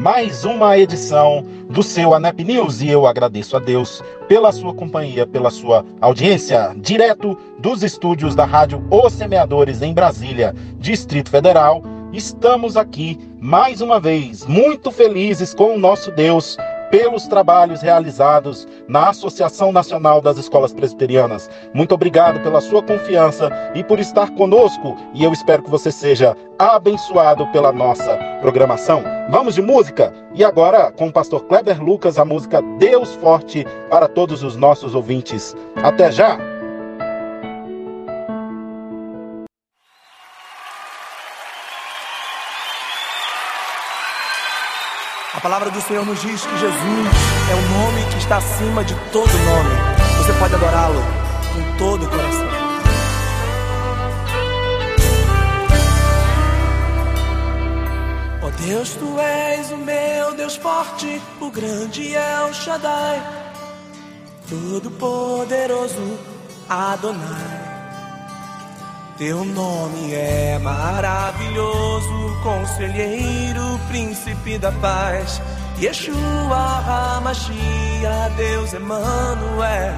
mais uma edição do seu ANEP News e eu agradeço a Deus pela sua companhia, pela sua audiência, direto dos estúdios da Rádio Os Semeadores em Brasília, Distrito Federal. Estamos aqui mais uma vez, muito felizes com o nosso Deus pelos trabalhos realizados na Associação Nacional das Escolas Presbiterianas. Muito obrigado pela sua confiança e por estar conosco, e eu espero que você seja abençoado pela nossa programação. Vamos de música? E agora, com o pastor Kleber Lucas, a música Deus Forte para todos os nossos ouvintes. Até já! A palavra do Senhor nos diz que Jesus é o nome que está acima de todo nome. Você pode adorá-lo com todo o coração. Oh Deus, tu és o meu Deus forte, o grande é o Shaddai, todo poderoso Adonai. Teu nome é maravilhoso, conselheiro, príncipe da paz. Yeshua HaMashiach, Deus Emmanuel.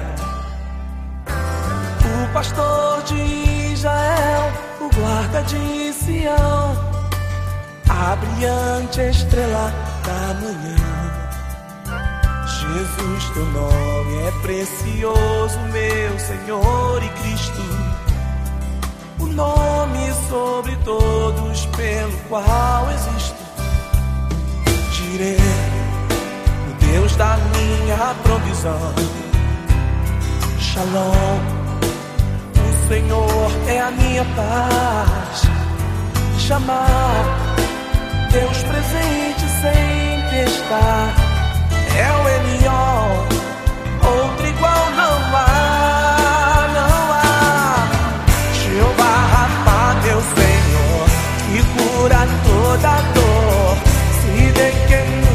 O pastor de Israel, o guarda de Sião. A brilhante estrela da manhã. Jesus, teu nome é precioso, meu Senhor e Cristo nome sobre todos pelo qual existo. Direi, o Deus da minha provisão. Shalom, o Senhor é a minha paz. Chamar Deus presente sempre está. É o Elion, cura toda dor. Se de que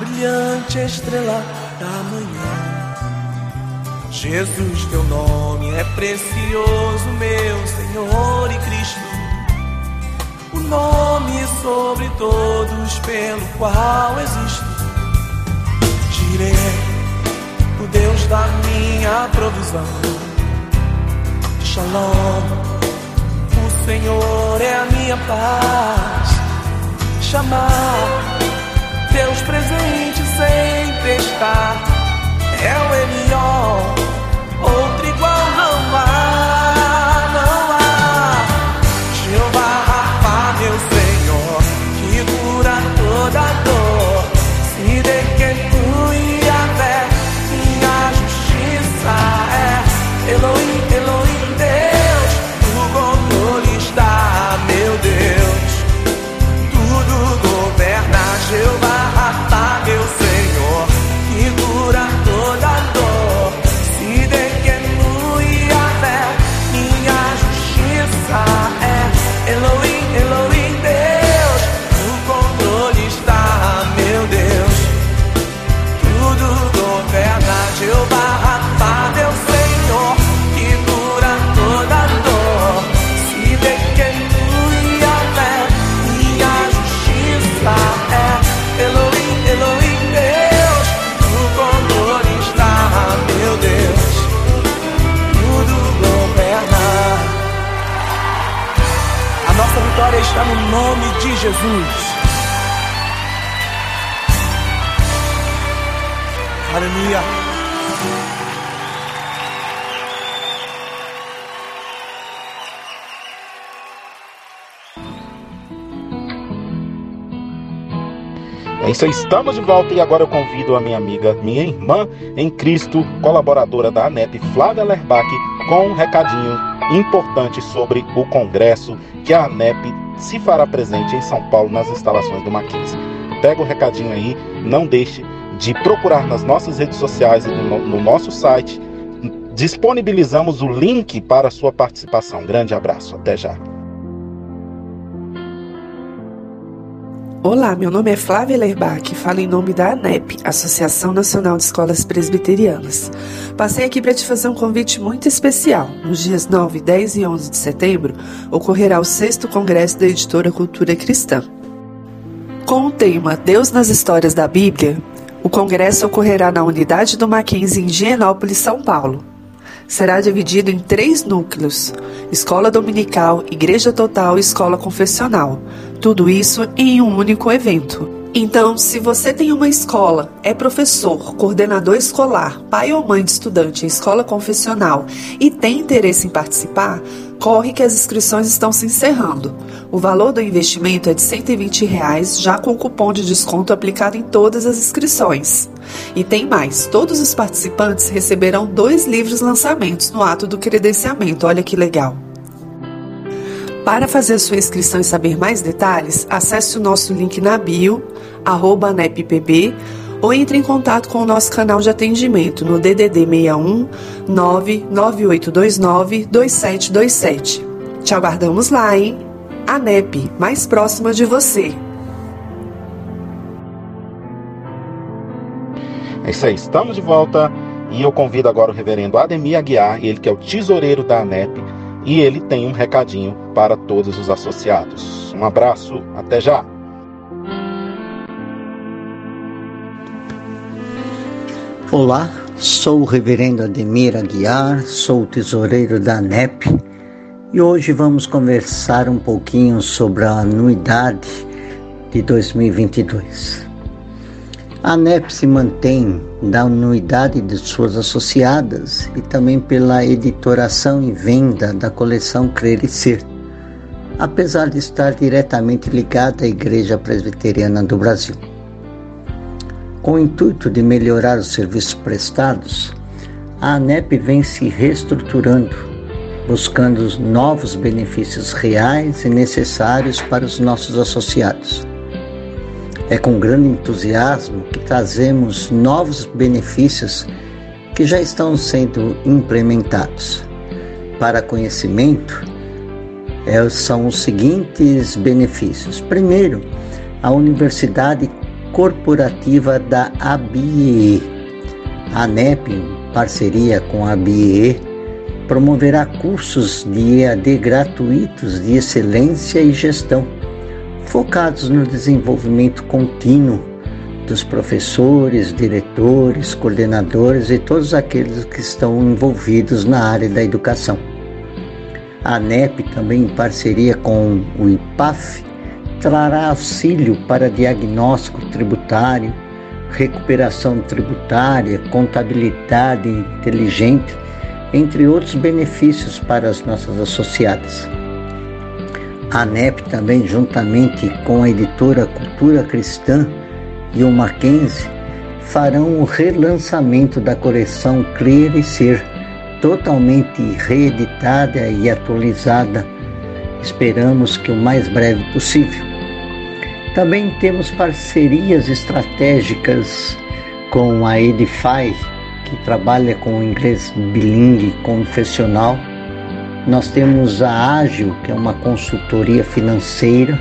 brilhante estrela da manhã. Jesus, teu nome é precioso, meu Senhor e Cristo. O nome sobre todos pelo qual existo. Direi, o Deus da minha provisão. Shalom, o Senhor é a minha paz. Chamar Deus presente sempre está. É o Estamos de volta e agora eu convido a minha amiga, minha irmã em Cristo, colaboradora da ANEP, Flávia Lerbach, com um recadinho importante sobre o congresso que a ANEP se fará presente em São Paulo nas instalações do Mackenzie. Pega o recadinho aí, não deixe de procurar nas nossas redes sociais e no, no nosso site. Disponibilizamos o link para a sua participação. Grande abraço, até já. Olá, meu nome é Flávia Lerbach, falo em nome da ANEP, Associação Nacional de Escolas Presbiterianas. Passei aqui para te fazer um convite muito especial. Nos dias 9, 10 e 11 de setembro, ocorrerá o 6 Congresso da Editora Cultura Cristã. Com o tema Deus nas Histórias da Bíblia, o congresso ocorrerá na unidade do Mackenzie em Higienópolis, São Paulo será dividido em três núcleos: escola dominical, igreja total e escola confessional. Tudo isso em um único evento. Então, se você tem uma escola, é professor, coordenador escolar, pai ou mãe de estudante em escola confessional e tem interesse em participar, corre que as inscrições estão se encerrando. O valor do investimento é de 120 reais, já com cupom de desconto aplicado em todas as inscrições. E tem mais: todos os participantes receberão dois livros lançamentos no ato do credenciamento. Olha que legal! Para fazer sua inscrição e saber mais detalhes, acesse o nosso link na bio, arroba NEPPB, ou entre em contato com o nosso canal de atendimento no DDD 61 99829 2727. Te aguardamos lá, hein? A NEP, mais próxima de você. É isso aí, estamos de volta e eu convido agora o reverendo Ademir Aguiar, ele que é o tesoureiro da ANEP, e ele tem um recadinho para todos os associados. Um abraço, até já! Olá, sou o reverendo Ademir Aguiar, sou o tesoureiro da ANEP e hoje vamos conversar um pouquinho sobre a anuidade de 2022. A ANEP se mantém da anuidade de suas associadas e também pela editoração e venda da coleção Crer e Ser, apesar de estar diretamente ligada à Igreja Presbiteriana do Brasil. Com o intuito de melhorar os serviços prestados, a ANEP vem se reestruturando, buscando novos benefícios reais e necessários para os nossos associados. É com grande entusiasmo que trazemos novos benefícios que já estão sendo implementados. Para conhecimento, é, são os seguintes benefícios. Primeiro, a Universidade corporativa da ABIE. A ANEP, em parceria com a ABIE, promoverá cursos de EAD gratuitos de excelência e gestão, focados no desenvolvimento contínuo dos professores, diretores, coordenadores e todos aqueles que estão envolvidos na área da educação. A ANEP, também em parceria com o IPAF, trará auxílio para diagnóstico tributário, recuperação tributária, contabilidade inteligente, entre outros benefícios para as nossas associadas. A ANEP também, juntamente com a editora Cultura Cristã e o Mackenzie, farão o relançamento da coleção Crer e Ser, totalmente reeditada e atualizada. Esperamos que o mais breve possível. Também temos parcerias estratégicas com a Edify, que trabalha com inglês bilingue confessional. Nós temos a Ágil, que é uma consultoria financeira.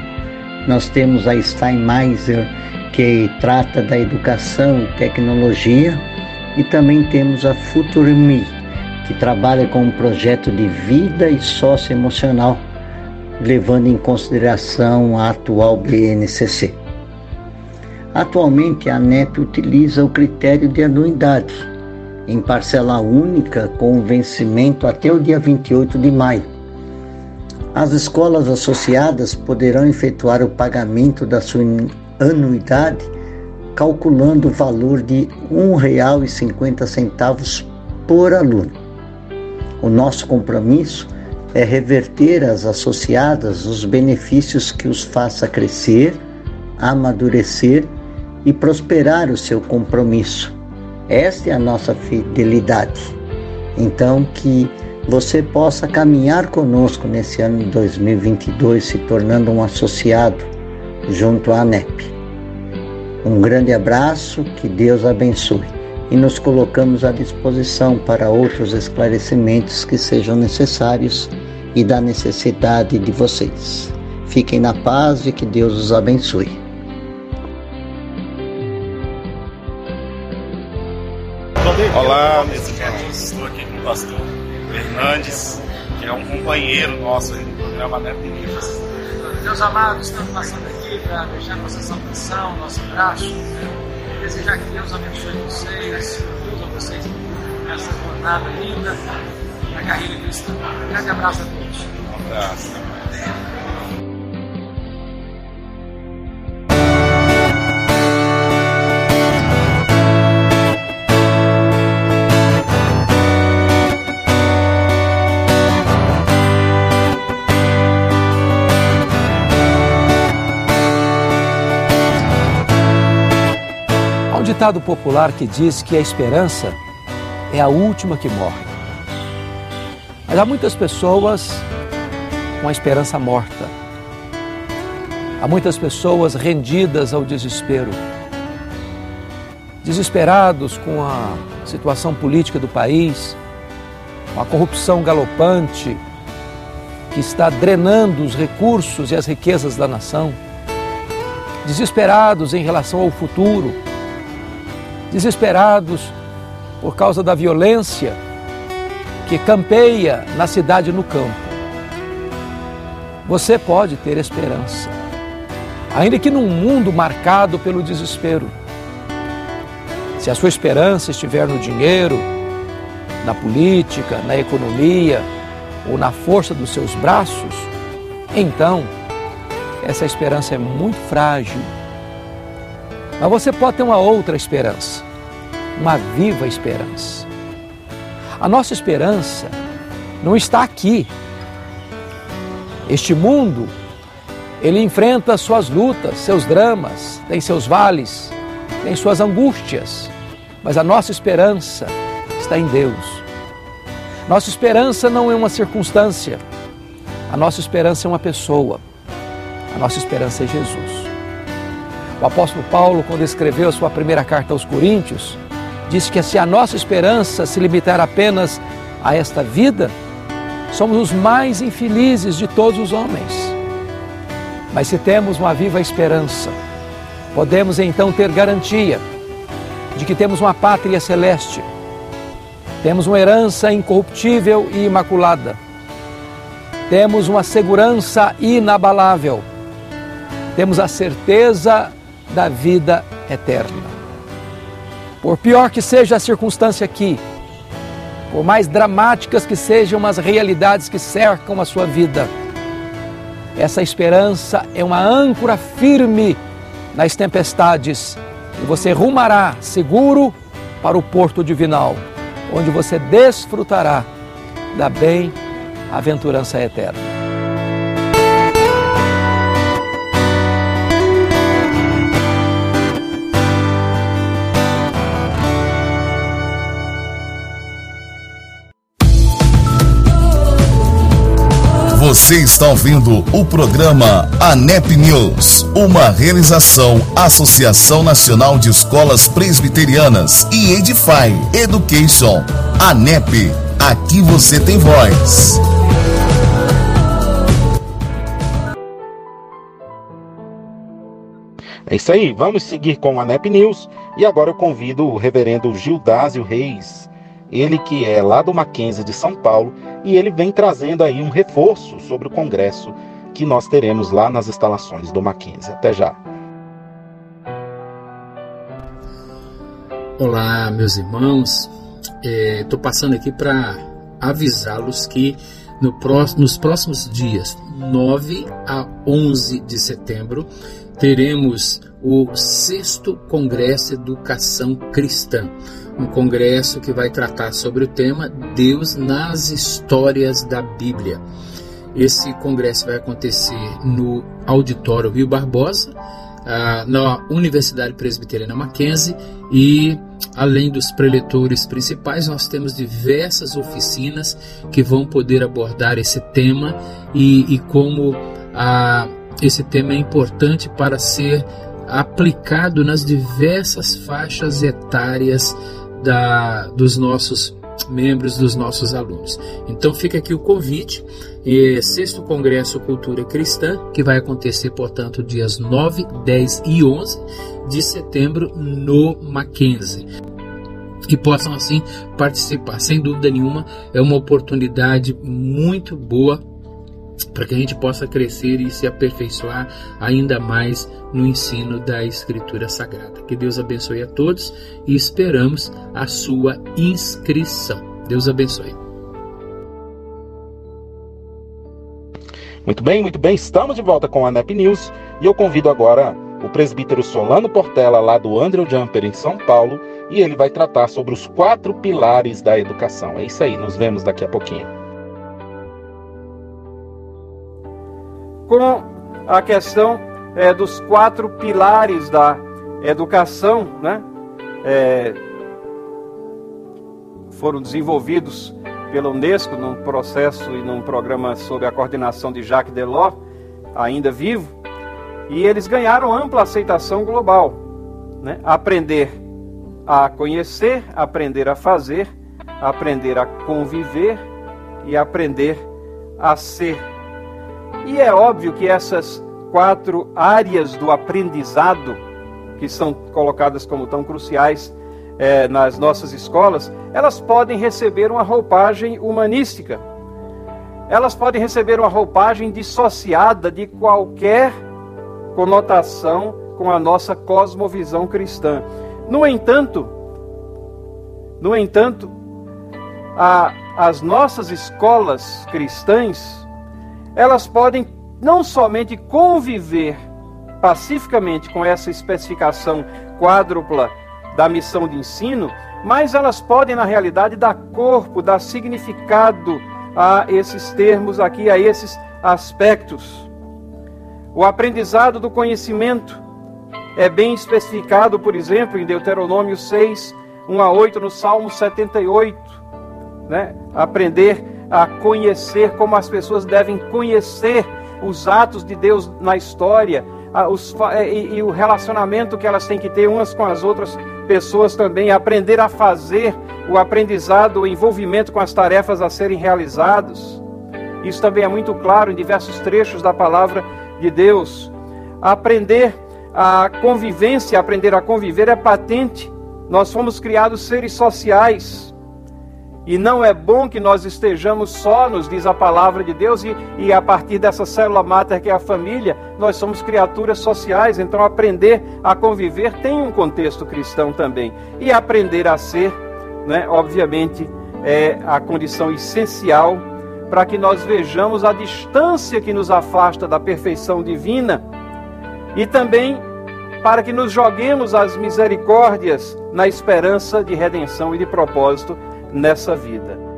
Nós temos a Steinmeiser, que trata da educação e tecnologia. E também temos a FutureMe, que trabalha com um projeto de vida e socioemocional levando em consideração a atual BNCC. Atualmente, a ANEP utiliza o critério de anuidade, em parcela única com vencimento até o dia 28 de maio. As escolas associadas poderão efetuar o pagamento da sua anuidade calculando o valor de R$ 1,50 por aluno. O nosso compromisso é reverter às associadas os benefícios que os faça crescer, amadurecer e prosperar o seu compromisso. Esta é a nossa fidelidade. Então, que você possa caminhar conosco nesse ano de 2022, se tornando um associado junto à ANEP. Um grande abraço, que Deus abençoe. E nos colocamos à disposição para outros esclarecimentos que sejam necessários e da necessidade de vocês. Fiquem na paz e que Deus os abençoe. Olá, meus irmãos. Estou aqui com o pastor Fernandes, que é um companheiro nosso aí no programa Neto Livros. Meus amados, estamos passando aqui para deixar nossa saudação, nosso abraço, desejar que Deus abençoe vocês, Deus a vocês nessa jornada linda na carreira cristã. Um grande abraço a todos. Um abraço. Ditado popular que diz que a esperança é a última que morre. Mas há muitas pessoas com a esperança morta. Há muitas pessoas rendidas ao desespero. Desesperados com a situação política do país, com a corrupção galopante que está drenando os recursos e as riquezas da nação. Desesperados em relação ao futuro desesperados por causa da violência que campeia na cidade e no campo. Você pode ter esperança, ainda que num mundo marcado pelo desespero. Se a sua esperança estiver no dinheiro, na política, na economia ou na força dos seus braços, então essa esperança é muito frágil mas você pode ter uma outra esperança, uma viva esperança. A nossa esperança não está aqui. Este mundo, ele enfrenta suas lutas, seus dramas, tem seus vales, tem suas angústias, mas a nossa esperança está em Deus. Nossa esperança não é uma circunstância, a nossa esperança é uma pessoa, a nossa esperança é Jesus. O apóstolo Paulo, quando escreveu a sua primeira carta aos Coríntios, disse que se a nossa esperança se limitar apenas a esta vida, somos os mais infelizes de todos os homens. Mas se temos uma viva esperança, podemos então ter garantia de que temos uma pátria celeste, temos uma herança incorruptível e imaculada, temos uma segurança inabalável, temos a certeza da vida eterna. Por pior que seja a circunstância aqui, por mais dramáticas que sejam as realidades que cercam a sua vida, essa esperança é uma âncora firme nas tempestades e você rumará seguro para o porto divinal, onde você desfrutará da bem-aventurança eterna. Você está ouvindo o programa ANEP News, uma realização Associação Nacional de Escolas Presbiterianas e Edify Education. ANEP, aqui você tem voz. É isso aí, vamos seguir com o ANEP News e agora eu convido o reverendo Gildásio Reis ele que é lá do Mackenzie de São Paulo, e ele vem trazendo aí um reforço sobre o congresso que nós teremos lá nas instalações do Mackenzie. Até já. Olá, meus irmãos. Estou é, passando aqui para avisá-los que no próximo, nos próximos dias, 9 a 11 de setembro, teremos o sexto Congresso Educação Cristã, um congresso que vai tratar sobre o tema Deus nas histórias da Bíblia. Esse congresso vai acontecer no Auditório Rio Barbosa, na Universidade Presbiteriana Mackenzie e além dos preletores principais, nós temos diversas oficinas que vão poder abordar esse tema e, e como a, esse tema é importante para ser aplicado nas diversas faixas etárias da, dos nossos membros, dos nossos alunos. Então fica aqui o convite, é, sexto Congresso Cultura Cristã, que vai acontecer, portanto, dias 9, 10 e 11 de setembro no Mackenzie e possam assim participar. Sem dúvida nenhuma, é uma oportunidade muito boa para que a gente possa crescer e se aperfeiçoar ainda mais no ensino da Escritura Sagrada. Que Deus abençoe a todos e esperamos a sua inscrição. Deus abençoe. Muito bem, muito bem. Estamos de volta com a NEP News e eu convido agora o presbítero Solano Portela, lá do Andrew Jumper, em São Paulo, e ele vai tratar sobre os quatro pilares da educação. É isso aí, nos vemos daqui a pouquinho. Com a questão é, dos quatro pilares da educação, né? É, foram desenvolvidos pela Unesco num processo e num programa sob a coordenação de Jacques Delors, ainda vivo, e eles ganharam ampla aceitação global. Né? Aprender a conhecer, aprender a fazer, aprender a conviver e aprender a ser e é óbvio que essas quatro áreas do aprendizado, que são colocadas como tão cruciais é, nas nossas escolas, elas podem receber uma roupagem humanística. Elas podem receber uma roupagem dissociada de qualquer conotação com a nossa cosmovisão cristã. No entanto, no entanto, a, as nossas escolas cristãs elas podem não somente conviver pacificamente com essa especificação quádrupla da missão de ensino, mas elas podem, na realidade, dar corpo, dar significado a esses termos aqui, a esses aspectos. O aprendizado do conhecimento é bem especificado, por exemplo, em Deuteronômio 6, 1 a 8, no Salmo 78. Né? Aprender a conhecer como as pessoas devem conhecer os atos de Deus na história os, e, e o relacionamento que elas têm que ter umas com as outras pessoas também, aprender a fazer o aprendizado, o envolvimento com as tarefas a serem realizados. Isso também é muito claro em diversos trechos da palavra de Deus. Aprender a convivência, aprender a conviver é patente. Nós fomos criados seres sociais. E não é bom que nós estejamos só, nos diz a palavra de Deus, e, e a partir dessa célula máter que é a família, nós somos criaturas sociais, então aprender a conviver tem um contexto cristão também. E aprender a ser, né, obviamente, é a condição essencial para que nós vejamos a distância que nos afasta da perfeição divina e também para que nos joguemos as misericórdias na esperança de redenção e de propósito nessa vida.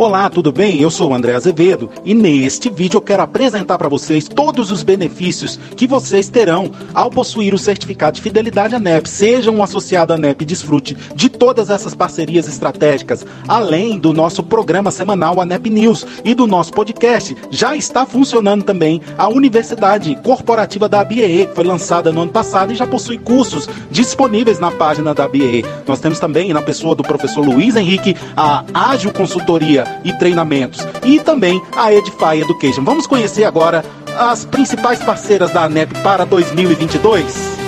Olá, tudo bem? Eu sou o André Azevedo e neste vídeo eu quero apresentar para vocês todos os benefícios que vocês terão ao possuir o certificado de fidelidade ANEP. Seja um associado ANEP e desfrute de todas essas parcerias estratégicas, além do nosso programa semanal ANEP News e do nosso podcast. Já está funcionando também a Universidade Corporativa da ABE, que foi lançada no ano passado e já possui cursos disponíveis na página da ABE. Nós temos também, na pessoa do professor Luiz Henrique, a Ágil Consultoria e treinamentos e também a Edify Education. Vamos conhecer agora as principais parceiras da ANEP para 2022?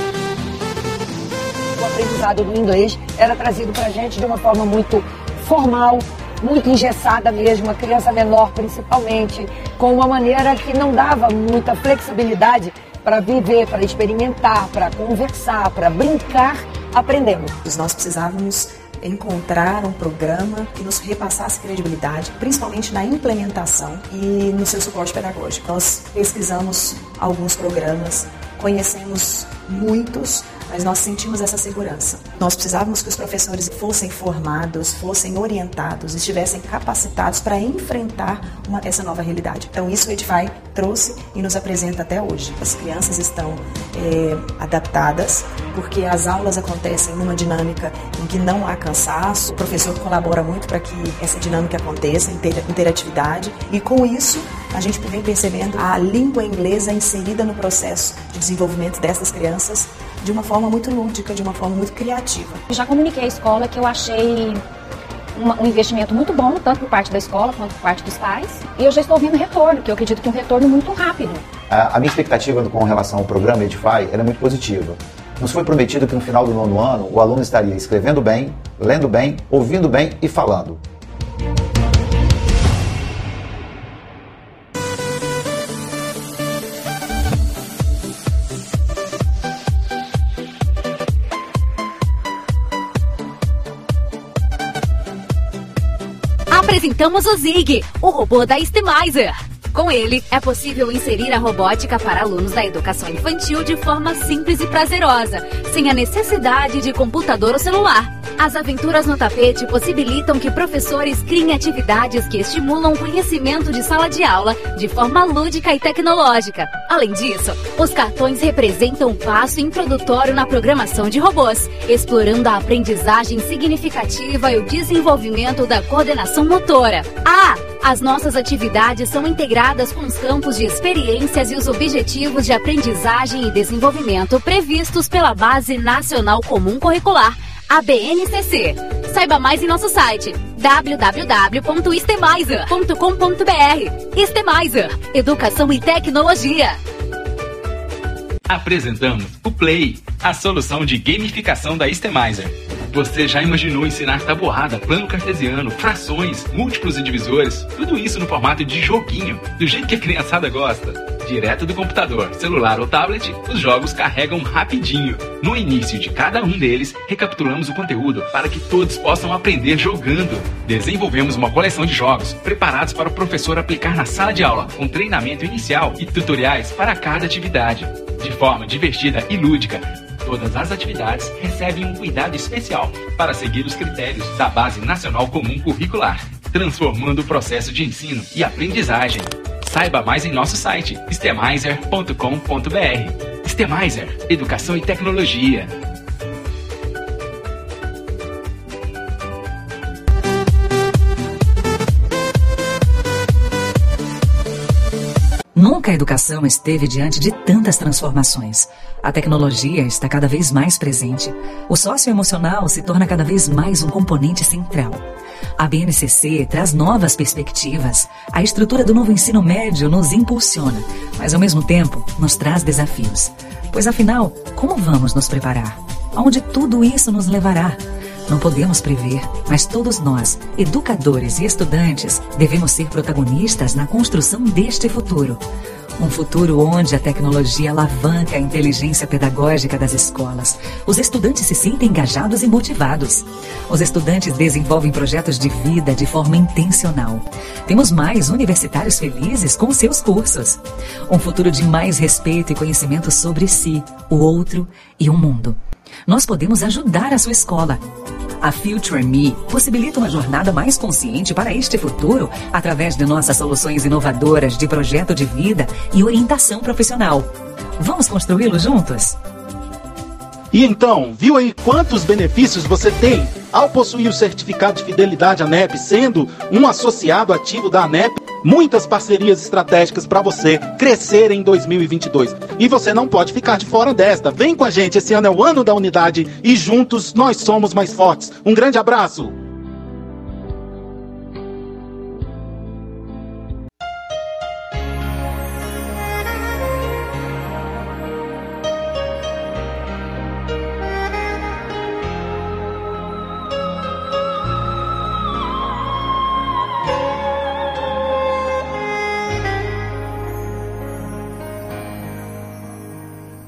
O aprendizado do inglês era trazido para a gente de uma forma muito formal, muito engessada mesmo, a criança menor principalmente, com uma maneira que não dava muita flexibilidade para viver, para experimentar, para conversar, para brincar, aprendendo. Nós precisávamos encontrar um programa que nos repassasse credibilidade, principalmente na implementação e no seu suporte pedagógico. Nós pesquisamos alguns programas, conhecemos muitos, mas nós sentimos essa segurança. Nós precisávamos que os professores fossem formados, fossem orientados, estivessem capacitados para enfrentar uma, essa nova realidade. Então, isso o Edify trouxe e nos apresenta até hoje. As crianças estão é, adaptadas, porque as aulas acontecem numa dinâmica em que não há cansaço, o professor colabora muito para que essa dinâmica aconteça, interatividade, e com isso a gente vem percebendo a língua inglesa inserida no processo de desenvolvimento dessas crianças de uma forma muito lúdica, de uma forma muito criativa. Já comuniquei à escola que eu achei um investimento muito bom, tanto por parte da escola quanto por parte dos pais, e eu já estou vendo retorno, que eu acredito que é um retorno muito rápido. A, minha expectativa com relação ao programa Edify é muito positiva. Nos foi prometido que no final do nono ano o aluno estaria escrevendo bem, lendo bem, ouvindo bem e falando. Apresentamos o Zig, o robô da Stemizer. Com ele, é possível inserir a robótica para alunos da educação infantil de forma simples e prazerosa, sem a necessidade de computador ou celular. As aventuras no tapete possibilitam que professores criem atividades que estimulam o conhecimento de sala de aula de forma lúdica e tecnológica. Além disso, os cartões representam um passo introdutório na programação de robôs, explorando a aprendizagem significativa e o desenvolvimento da coordenação motora. Ah! As nossas atividades são integradas com os campos de experiências e os objetivos de aprendizagem e desenvolvimento previstos pela Base Nacional Comum Curricular a BNCC. Saiba mais em nosso site www.estemizer.com.br. Estemizer, Educação e Tecnologia. Apresentamos o Play, a solução de gamificação da Estemizer. Você já imaginou ensinar tabuada, plano cartesiano, frações, múltiplos e divisores? Tudo isso no formato de joguinho, do jeito que a criançada gosta. Direto do computador, celular ou tablet, os jogos carregam rapidinho. No início de cada um deles, recapitulamos o conteúdo para que todos possam aprender jogando. Desenvolvemos uma coleção de jogos preparados para o professor aplicar na sala de aula, com treinamento inicial e tutoriais para cada atividade. De forma divertida e lúdica, Todas as atividades recebem um cuidado especial para seguir os critérios da Base Nacional Comum Curricular, transformando o processo de ensino e aprendizagem. Saiba mais em nosso site stemizer.com.br. Stemizer, Educação e Tecnologia. Nunca a educação esteve diante de tantas transformações. A tecnologia está cada vez mais presente. O socioemocional se torna cada vez mais um componente central. A BNCC traz novas perspectivas. A estrutura do novo ensino médio nos impulsiona, mas ao mesmo tempo nos traz desafios. Pois afinal, como vamos nos preparar? Aonde tudo isso nos levará? Não podemos prever, mas todos nós, educadores e estudantes, devemos ser protagonistas na construção deste futuro. Um futuro onde a tecnologia alavanca a inteligência pedagógica das escolas. Os estudantes se sentem engajados e motivados. Os estudantes desenvolvem projetos de vida de forma intencional. Temos mais universitários felizes com seus cursos. Um futuro de mais respeito e conhecimento sobre si, o outro e o mundo. Nós podemos ajudar a sua escola. A Future Me possibilita uma jornada mais consciente para este futuro através de nossas soluções inovadoras de projeto de vida e orientação profissional. Vamos construí-lo juntos? E então, viu aí quantos benefícios você tem ao possuir o certificado de fidelidade ANEP, sendo um associado ativo da ANEP? Muitas parcerias estratégicas para você crescer em 2022. E você não pode ficar de fora desta. Vem com a gente, esse ano é o ano da unidade e juntos nós somos mais fortes. Um grande abraço.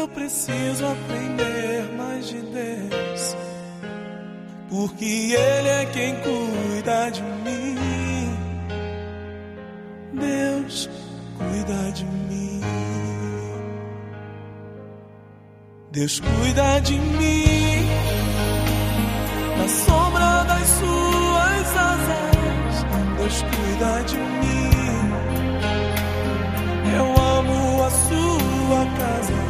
Eu preciso aprender mais de Deus, porque Ele é quem cuida de mim. Deus cuida de mim. Deus cuida de mim na sombra das suas asas. Deus cuida de mim. Eu amo a sua casa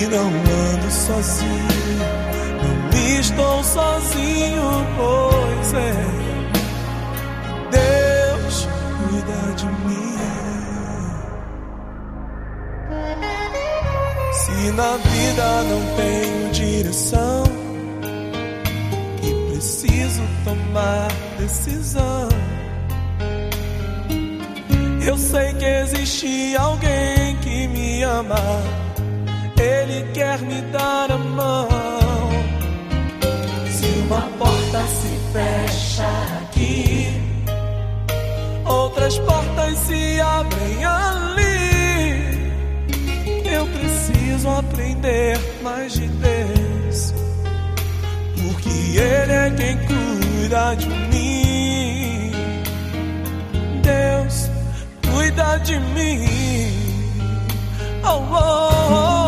e não ando sozinho. Não estou sozinho, pois é. Deus cuida de mim. Se na vida não tenho direção e preciso tomar decisão. Eu sei que existe alguém que me ama ele quer me dar a mão. Se uma porta se fecha aqui, outras portas se abrem ali. Eu preciso aprender mais de Deus, porque Ele é quem cuida de mim. Deus cuida de mim. Oh, oh, oh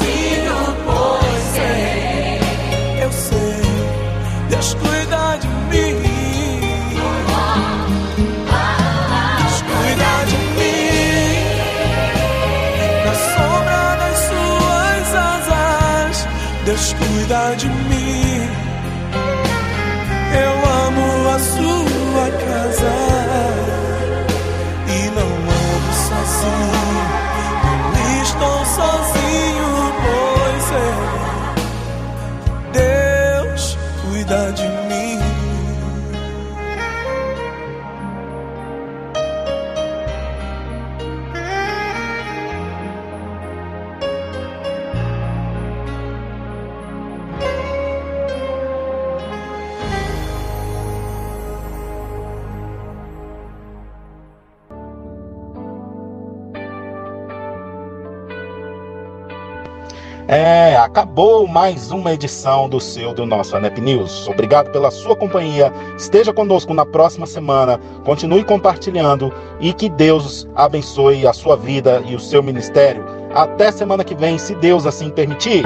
É, acabou mais uma edição do seu, do nosso ANEP News. Obrigado pela sua companhia. Esteja conosco na próxima semana. Continue compartilhando e que Deus abençoe a sua vida e o seu ministério. Até semana que vem, se Deus assim permitir.